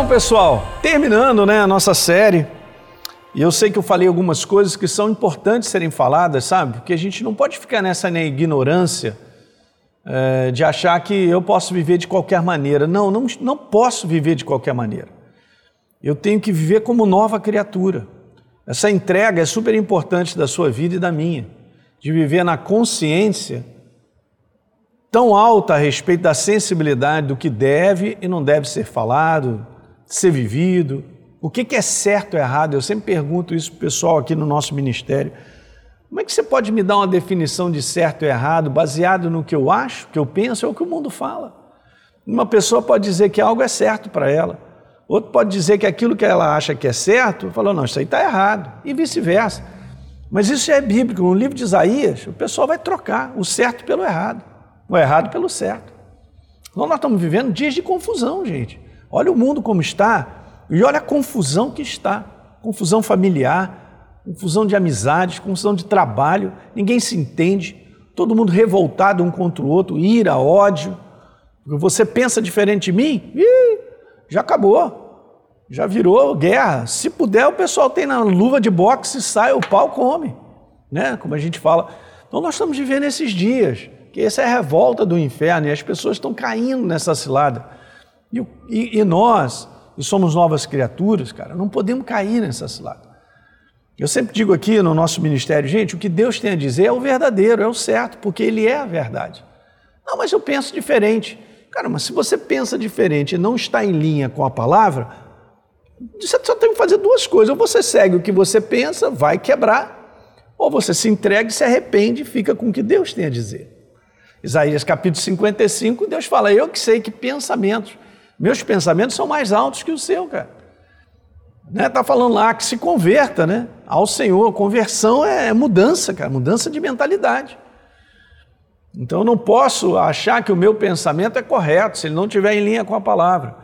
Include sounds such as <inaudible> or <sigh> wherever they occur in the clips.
Então, pessoal, terminando né, a nossa série, e eu sei que eu falei algumas coisas que são importantes serem faladas, sabe? Porque a gente não pode ficar nessa né, ignorância é, de achar que eu posso viver de qualquer maneira. Não, não, não posso viver de qualquer maneira. Eu tenho que viver como nova criatura. Essa entrega é super importante da sua vida e da minha, de viver na consciência tão alta a respeito da sensibilidade do que deve e não deve ser falado, ser vivido, o que é certo ou errado. Eu sempre pergunto isso para o pessoal aqui no nosso ministério. Como é que você pode me dar uma definição de certo e errado baseado no que eu acho, que eu penso ou o que o mundo fala? Uma pessoa pode dizer que algo é certo para ela, outro pode dizer que aquilo que ela acha que é certo, falou, não, isso aí está errado, e vice-versa. Mas isso é bíblico. No livro de Isaías, o pessoal vai trocar o certo pelo errado o errado pelo certo. Então nós estamos vivendo dias de confusão, gente. Olha o mundo como está e olha a confusão que está. Confusão familiar, confusão de amizades, confusão de trabalho, ninguém se entende, todo mundo revoltado um contra o outro, ira, ódio. Você pensa diferente de mim? Ih, já acabou. Já virou guerra. Se puder, o pessoal tem na luva de boxe, sai, o pau come. Né? Como a gente fala. Então nós estamos vivendo esses dias que essa é a revolta do inferno e as pessoas estão caindo nessa cilada. E, e, e nós, e somos novas criaturas, cara, não podemos cair nessa cilada. Eu sempre digo aqui no nosso ministério, gente, o que Deus tem a dizer é o verdadeiro, é o certo, porque Ele é a verdade. Não, mas eu penso diferente. Cara, mas se você pensa diferente e não está em linha com a palavra, você só tem que fazer duas coisas. Ou você segue o que você pensa, vai quebrar, ou você se entrega e se arrepende e fica com o que Deus tem a dizer. Isaías capítulo 55, Deus fala: Eu que sei que pensamentos, meus pensamentos são mais altos que o seu, cara. Né? Tá falando lá que se converta né? ao Senhor. Conversão é mudança, cara, mudança de mentalidade. Então eu não posso achar que o meu pensamento é correto se ele não estiver em linha com a palavra.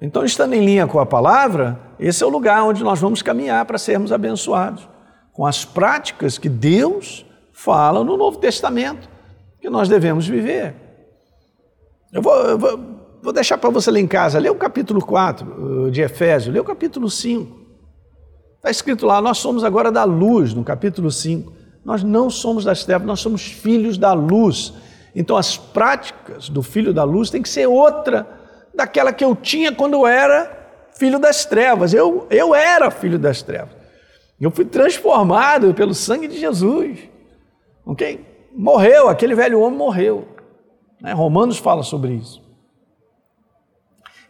Então, estando em linha com a palavra, esse é o lugar onde nós vamos caminhar para sermos abençoados, com as práticas que Deus fala no Novo Testamento que nós devemos viver. Eu vou, eu vou, vou deixar para você ler em casa, lê o capítulo 4 uh, de Efésios, lê o capítulo 5. Está escrito lá, nós somos agora da luz, no capítulo 5. Nós não somos das trevas, nós somos filhos da luz. Então as práticas do filho da luz tem que ser outra daquela que eu tinha quando eu era filho das trevas. Eu, eu era filho das trevas. Eu fui transformado pelo sangue de Jesus. Ok? morreu, aquele velho homem morreu. Né? Romanos fala sobre isso.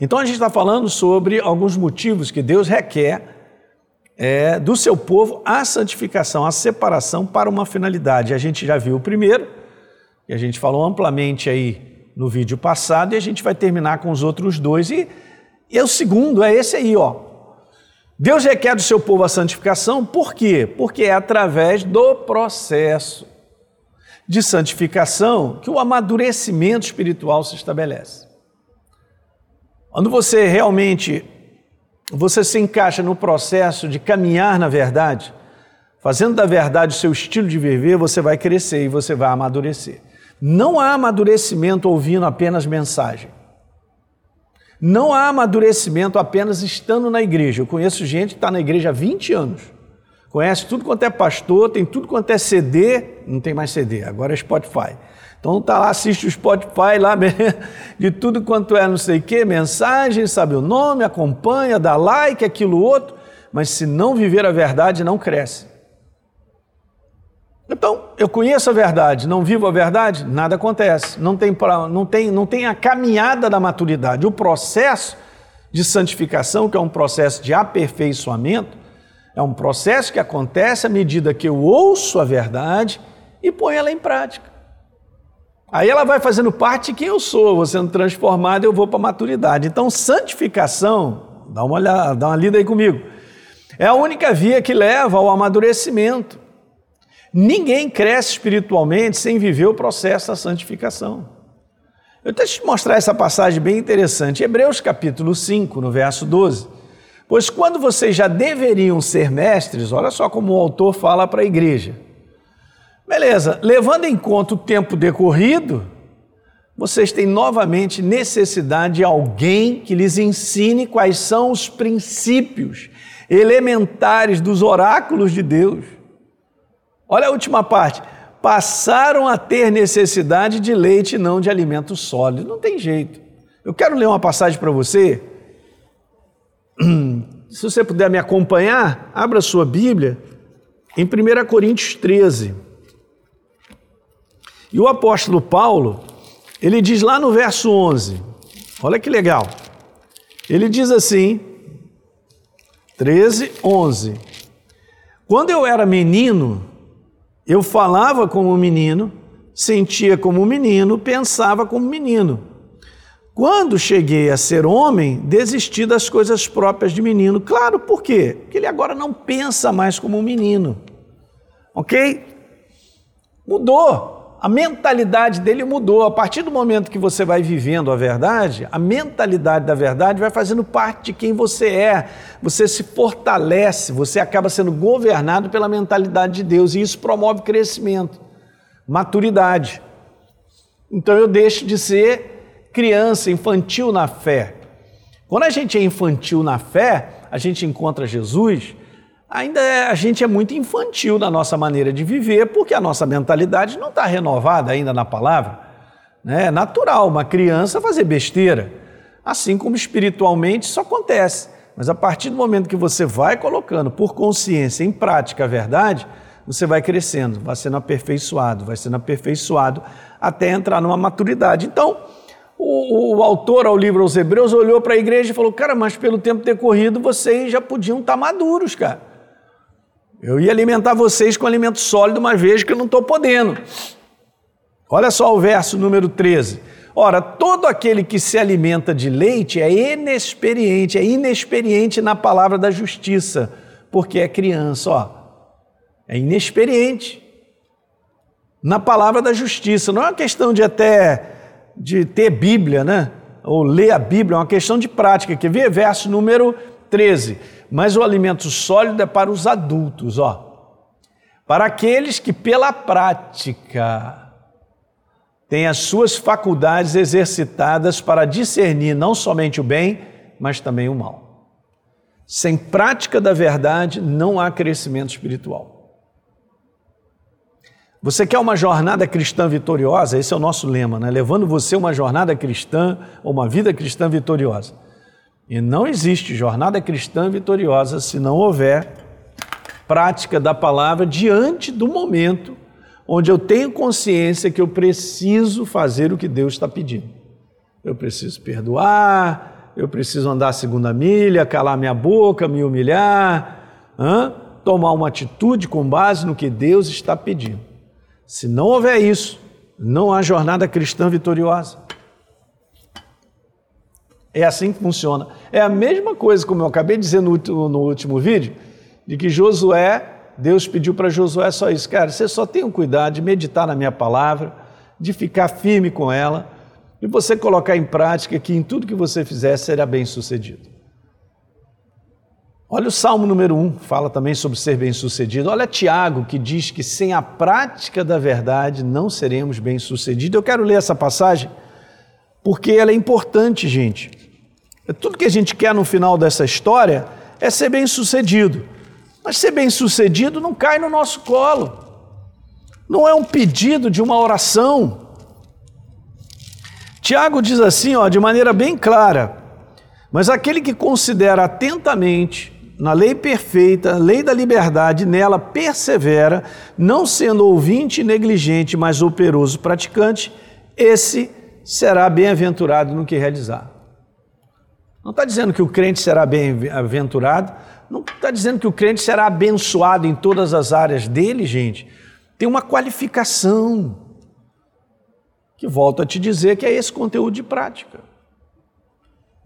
Então a gente está falando sobre alguns motivos que Deus requer é, do seu povo a santificação, a separação para uma finalidade. A gente já viu o primeiro, e a gente falou amplamente aí no vídeo passado, e a gente vai terminar com os outros dois. E, e o segundo é esse aí, ó. Deus requer do seu povo a santificação, por quê? Porque é através do processo de santificação que o amadurecimento espiritual se estabelece. Quando você realmente você se encaixa no processo de caminhar na verdade, fazendo da verdade o seu estilo de viver, você vai crescer e você vai amadurecer. Não há amadurecimento ouvindo apenas mensagem. Não há amadurecimento apenas estando na igreja. Eu conheço gente que está na igreja há 20 anos Conhece tudo quanto é pastor, tem tudo quanto é CD, não tem mais CD, agora é Spotify. Então tá lá, assiste o Spotify lá <laughs> de tudo quanto é não sei o que, mensagem, sabe o nome, acompanha, dá like, aquilo outro, mas se não viver a verdade, não cresce. Então, eu conheço a verdade, não vivo a verdade, nada acontece. Não tem, não tem, não tem a caminhada da maturidade. O processo de santificação, que é um processo de aperfeiçoamento, é um processo que acontece à medida que eu ouço a verdade e ponho ela em prática. Aí ela vai fazendo parte de quem eu sou, vou sendo transformado eu vou para a maturidade. Então, santificação, dá uma olhada, dá uma lida aí comigo, é a única via que leva ao amadurecimento. Ninguém cresce espiritualmente sem viver o processo da santificação. Eu deixo te mostrar essa passagem bem interessante. Hebreus capítulo 5, no verso 12. Pois quando vocês já deveriam ser mestres, olha só como o autor fala para a igreja. Beleza, levando em conta o tempo decorrido, vocês têm novamente necessidade de alguém que lhes ensine quais são os princípios elementares dos oráculos de Deus. Olha a última parte. Passaram a ter necessidade de leite e não de alimento sólido. Não tem jeito. Eu quero ler uma passagem para você. <clears throat> Se você puder me acompanhar, abra sua Bíblia em 1 Coríntios 13. E o apóstolo Paulo, ele diz lá no verso 11, olha que legal. Ele diz assim, 13, 11. Quando eu era menino, eu falava como menino, sentia como menino, pensava como menino. Quando cheguei a ser homem, desisti das coisas próprias de menino. Claro, por quê? Porque ele agora não pensa mais como um menino. Ok? Mudou a mentalidade dele mudou. A partir do momento que você vai vivendo a verdade, a mentalidade da verdade vai fazendo parte de quem você é. Você se fortalece, você acaba sendo governado pela mentalidade de Deus e isso promove crescimento, maturidade. Então eu deixo de ser criança, infantil na fé. Quando a gente é infantil na fé, a gente encontra Jesus, ainda é, a gente é muito infantil na nossa maneira de viver, porque a nossa mentalidade não está renovada ainda na palavra. Né? É natural uma criança fazer besteira, assim como espiritualmente isso acontece. Mas a partir do momento que você vai colocando por consciência em prática a verdade, você vai crescendo, vai sendo aperfeiçoado, vai sendo aperfeiçoado até entrar numa maturidade. Então, o, o, autor ao livro aos Hebreus olhou para a igreja e falou: Cara, mas pelo tempo decorrido vocês já podiam estar tá maduros, cara. Eu ia alimentar vocês com alimento sólido, mas vejo que eu não estou podendo. Olha só o verso número 13. Ora, todo aquele que se alimenta de leite é inexperiente, é inexperiente na palavra da justiça, porque é criança, ó. É inexperiente na palavra da justiça. Não é uma questão de até de ter Bíblia, né? Ou ler a Bíblia, é uma questão de prática. Quer ver? Verso número 13 mas o alimento sólido é para os adultos, ó. Para aqueles que pela prática têm as suas faculdades exercitadas para discernir não somente o bem, mas também o mal. Sem prática da verdade não há crescimento espiritual. Você quer uma jornada cristã vitoriosa? Esse é o nosso lema, né? Levando você uma jornada cristã ou uma vida cristã vitoriosa. E não existe jornada cristã vitoriosa se não houver prática da palavra diante do momento onde eu tenho consciência que eu preciso fazer o que Deus está pedindo. Eu preciso perdoar, eu preciso andar a segunda milha, calar minha boca, me humilhar, hein? tomar uma atitude com base no que Deus está pedindo. Se não houver isso, não há jornada cristã vitoriosa. É assim que funciona. É a mesma coisa, como eu acabei de dizer no, no último vídeo, de que Josué, Deus pediu para Josué só isso, cara, você só tenha um cuidado de meditar na minha palavra, de ficar firme com ela, e você colocar em prática que em tudo que você fizer será bem sucedido. Olha o Salmo número 1, fala também sobre ser bem-sucedido. Olha Tiago, que diz que sem a prática da verdade não seremos bem-sucedidos. Eu quero ler essa passagem porque ela é importante, gente. É tudo que a gente quer no final dessa história é ser bem sucedido. Mas ser bem sucedido não cai no nosso colo. Não é um pedido de uma oração. Tiago diz assim, ó, de maneira bem clara: Mas aquele que considera atentamente na lei perfeita, lei da liberdade, nela persevera, não sendo ouvinte negligente, mas operoso praticante, esse será bem-aventurado no que realizar. Não está dizendo que o crente será bem-aventurado, não está dizendo que o crente será abençoado em todas as áreas dele, gente. Tem uma qualificação, que volto a te dizer que é esse conteúdo de prática.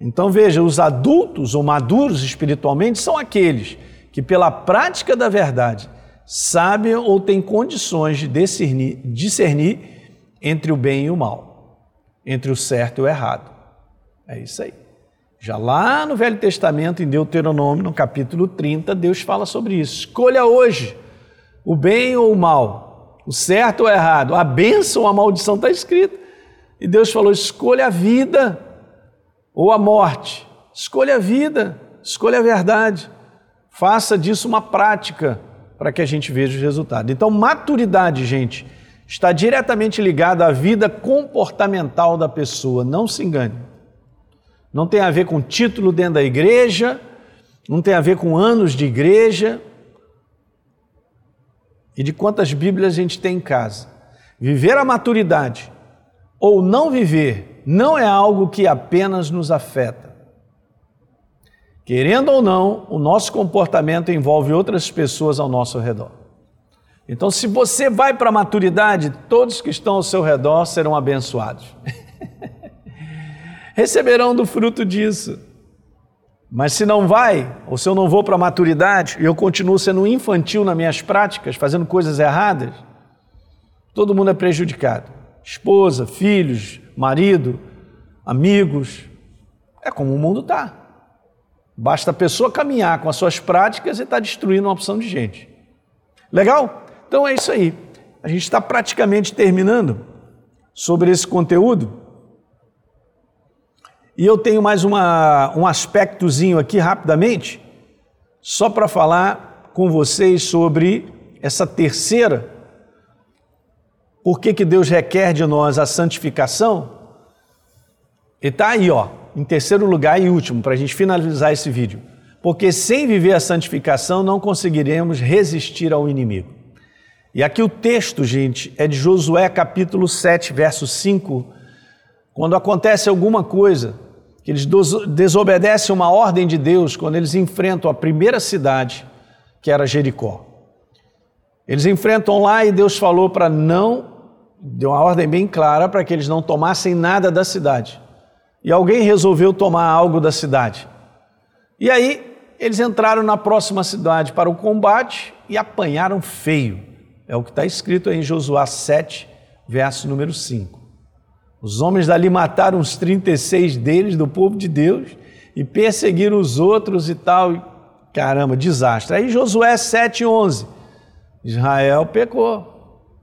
Então veja, os adultos ou maduros espiritualmente são aqueles que, pela prática da verdade, sabem ou têm condições de discernir, discernir entre o bem e o mal, entre o certo e o errado. É isso aí. Já lá no Velho Testamento, em Deuteronômio, no capítulo 30, Deus fala sobre isso. Escolha hoje o bem ou o mal, o certo ou o errado, a bênção ou a maldição está escrito. E Deus falou: escolha a vida ou a morte. Escolha a vida, escolha a verdade. Faça disso uma prática para que a gente veja os resultados. Então, maturidade, gente, está diretamente ligada à vida comportamental da pessoa. Não se engane. Não tem a ver com título dentro da igreja, não tem a ver com anos de igreja e de quantas Bíblias a gente tem em casa. Viver a maturidade ou não viver não é algo que apenas nos afeta. Querendo ou não, o nosso comportamento envolve outras pessoas ao nosso redor. Então, se você vai para a maturidade, todos que estão ao seu redor serão abençoados. <laughs> Receberão do fruto disso. Mas se não vai, ou se eu não vou para a maturidade e eu continuo sendo infantil nas minhas práticas, fazendo coisas erradas, todo mundo é prejudicado esposa, filhos, marido, amigos. É como o mundo está. Basta a pessoa caminhar com as suas práticas e está destruindo uma opção de gente. Legal? Então é isso aí. A gente está praticamente terminando sobre esse conteúdo. E eu tenho mais uma, um aspectozinho aqui rapidamente, só para falar com vocês sobre essa terceira por que, que Deus requer de nós a santificação? E está aí, ó, em terceiro lugar e último, para a gente finalizar esse vídeo. Porque sem viver a santificação não conseguiremos resistir ao inimigo. E aqui o texto, gente, é de Josué capítulo 7, verso 5. Quando acontece alguma coisa, que eles desobedecem uma ordem de Deus, quando eles enfrentam a primeira cidade, que era Jericó. Eles enfrentam lá e Deus falou para não deu uma ordem bem clara para que eles não tomassem nada da cidade. E alguém resolveu tomar algo da cidade. E aí eles entraram na próxima cidade para o combate e apanharam feio. É o que está escrito em Josué 7, verso número 5. Os homens dali mataram os 36 deles, do povo de Deus, e perseguiram os outros e tal. Caramba, desastre. Aí Josué 7, 11. Israel pecou.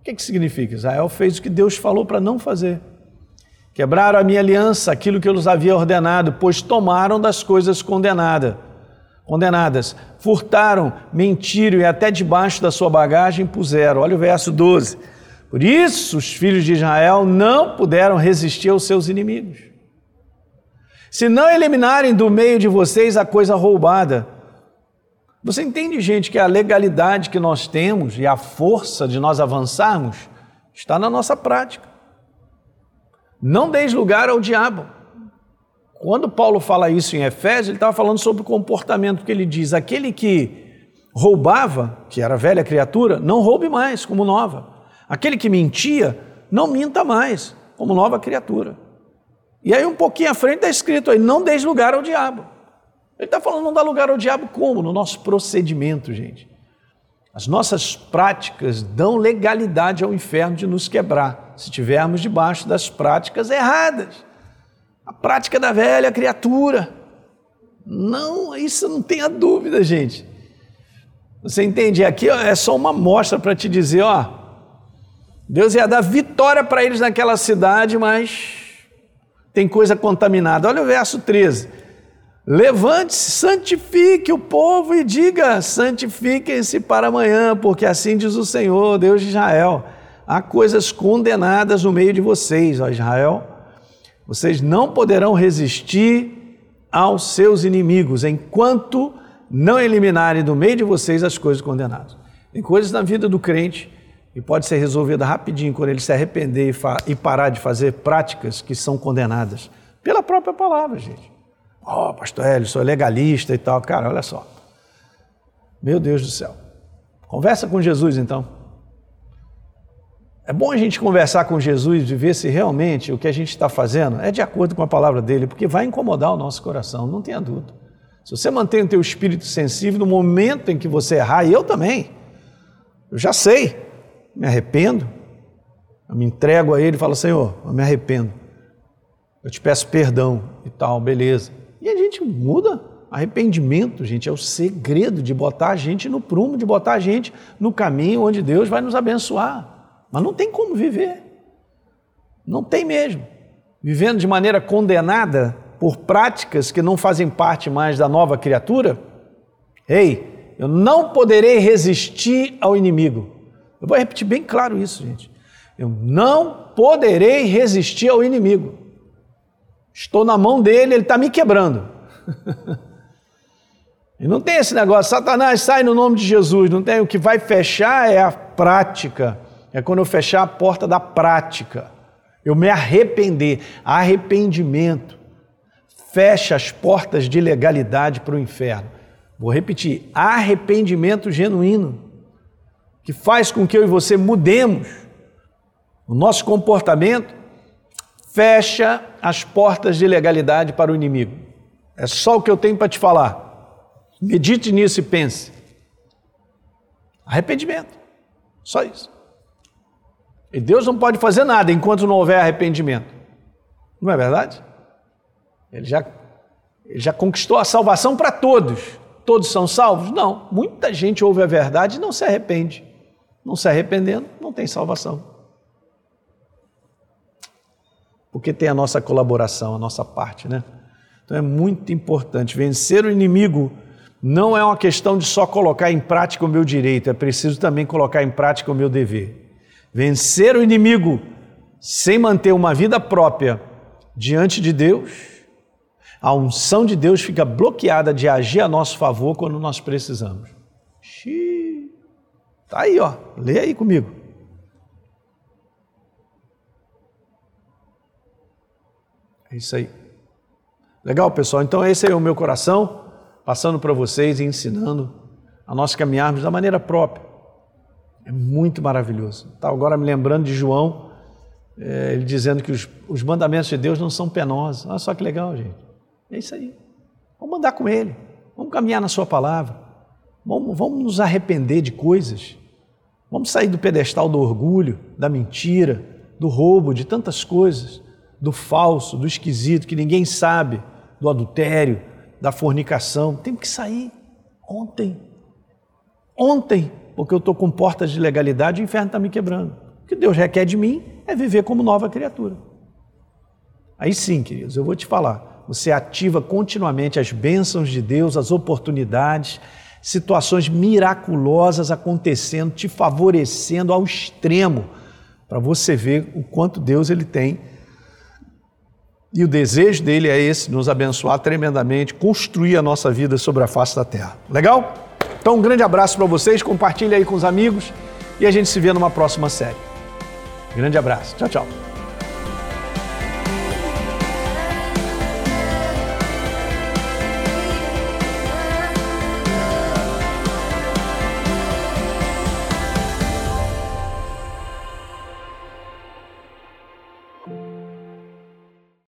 Que, que significa? Israel fez o que Deus falou para não fazer. Quebraram a minha aliança, aquilo que eu lhes havia ordenado, pois tomaram das coisas condenadas. Condenadas, furtaram, mentiram e até debaixo da sua bagagem puseram. Olha o verso 12. Por isso os filhos de Israel não puderam resistir aos seus inimigos. Se não eliminarem do meio de vocês a coisa roubada, você entende, gente, que a legalidade que nós temos e a força de nós avançarmos está na nossa prática. Não deis lugar ao diabo. Quando Paulo fala isso em Efésios, ele estava falando sobre o comportamento, porque ele diz: aquele que roubava, que era velha criatura, não roube mais, como nova. Aquele que mentia, não minta mais, como nova criatura. E aí, um pouquinho à frente está escrito aí: não deis lugar ao diabo. Ele está falando não dá lugar ao diabo como? No nosso procedimento, gente. As nossas práticas dão legalidade ao inferno de nos quebrar, se estivermos debaixo das práticas erradas. A prática da velha criatura. Não, isso não tenha dúvida, gente. Você entende? Aqui é só uma mostra para te dizer, ó, Deus ia dar vitória para eles naquela cidade, mas tem coisa contaminada. Olha o verso 13. Levante-se, santifique o povo e diga: santifiquem-se para amanhã, porque assim diz o Senhor, Deus de Israel. Há coisas condenadas no meio de vocês, ó Israel. Vocês não poderão resistir aos seus inimigos enquanto não eliminarem do meio de vocês as coisas condenadas. Tem coisas na vida do crente e pode ser resolvida rapidinho quando ele se arrepender e, e parar de fazer práticas que são condenadas pela própria palavra, gente. Ó, oh, pastor Hélio, sou legalista e tal. Cara, olha só. Meu Deus do céu. Conversa com Jesus então. É bom a gente conversar com Jesus e ver se realmente o que a gente está fazendo é de acordo com a palavra dele, porque vai incomodar o nosso coração, não tenha dúvida. Se você mantém o teu espírito sensível no momento em que você errar, e eu também, eu já sei, me arrependo, eu me entrego a ele e falo, Senhor, eu me arrependo, eu te peço perdão e tal, beleza. E a gente muda. Arrependimento, gente, é o segredo de botar a gente no prumo, de botar a gente no caminho onde Deus vai nos abençoar. Mas não tem como viver. Não tem mesmo. vivendo de maneira condenada por práticas que não fazem parte mais da nova criatura? Ei, eu não poderei resistir ao inimigo. Eu vou repetir bem claro isso, gente. Eu não poderei resistir ao inimigo. Estou na mão dele, ele está me quebrando. e não tem esse negócio, Satanás sai no nome de Jesus. Não tem. O que vai fechar é a prática. É quando eu fechar a porta da prática. Eu me arrepender. Arrependimento fecha as portas de legalidade para o inferno. Vou repetir: arrependimento genuíno, que faz com que eu e você mudemos o nosso comportamento, fecha as portas de legalidade para o inimigo. É só o que eu tenho para te falar. Medite nisso e pense. Arrependimento. Só isso. E Deus não pode fazer nada enquanto não houver arrependimento. Não é verdade? Ele já, ele já conquistou a salvação para todos. Todos são salvos? Não. Muita gente ouve a verdade e não se arrepende. Não se arrependendo, não tem salvação. Porque tem a nossa colaboração, a nossa parte, né? Então é muito importante. Vencer o inimigo não é uma questão de só colocar em prática o meu direito, é preciso também colocar em prática o meu dever. Vencer o inimigo sem manter uma vida própria diante de Deus a unção de Deus fica bloqueada de agir a nosso favor quando nós precisamos. Xiii. Tá aí, ó. Lê aí comigo. É isso aí. Legal, pessoal? Então, esse é o meu coração, passando para vocês e ensinando a nós caminharmos da maneira própria. É muito maravilhoso. Tá agora me lembrando de João, é, ele dizendo que os, os mandamentos de Deus não são penosos. Olha só que legal, gente. É isso aí. Vamos andar com Ele. Vamos caminhar na Sua palavra. Vamos, vamos nos arrepender de coisas. Vamos sair do pedestal do orgulho, da mentira, do roubo, de tantas coisas, do falso, do esquisito, que ninguém sabe, do adultério, da fornicação. Temos que sair ontem. Ontem, porque eu estou com portas de legalidade e o inferno está me quebrando. O que Deus requer de mim é viver como nova criatura. Aí sim, queridos, eu vou te falar você ativa continuamente as bênçãos de Deus, as oportunidades, situações miraculosas acontecendo, te favorecendo ao extremo, para você ver o quanto Deus ele tem. E o desejo dele é esse, nos abençoar tremendamente, construir a nossa vida sobre a face da terra. Legal? Então, um grande abraço para vocês, compartilhe aí com os amigos e a gente se vê numa próxima série. Grande abraço. Tchau, tchau.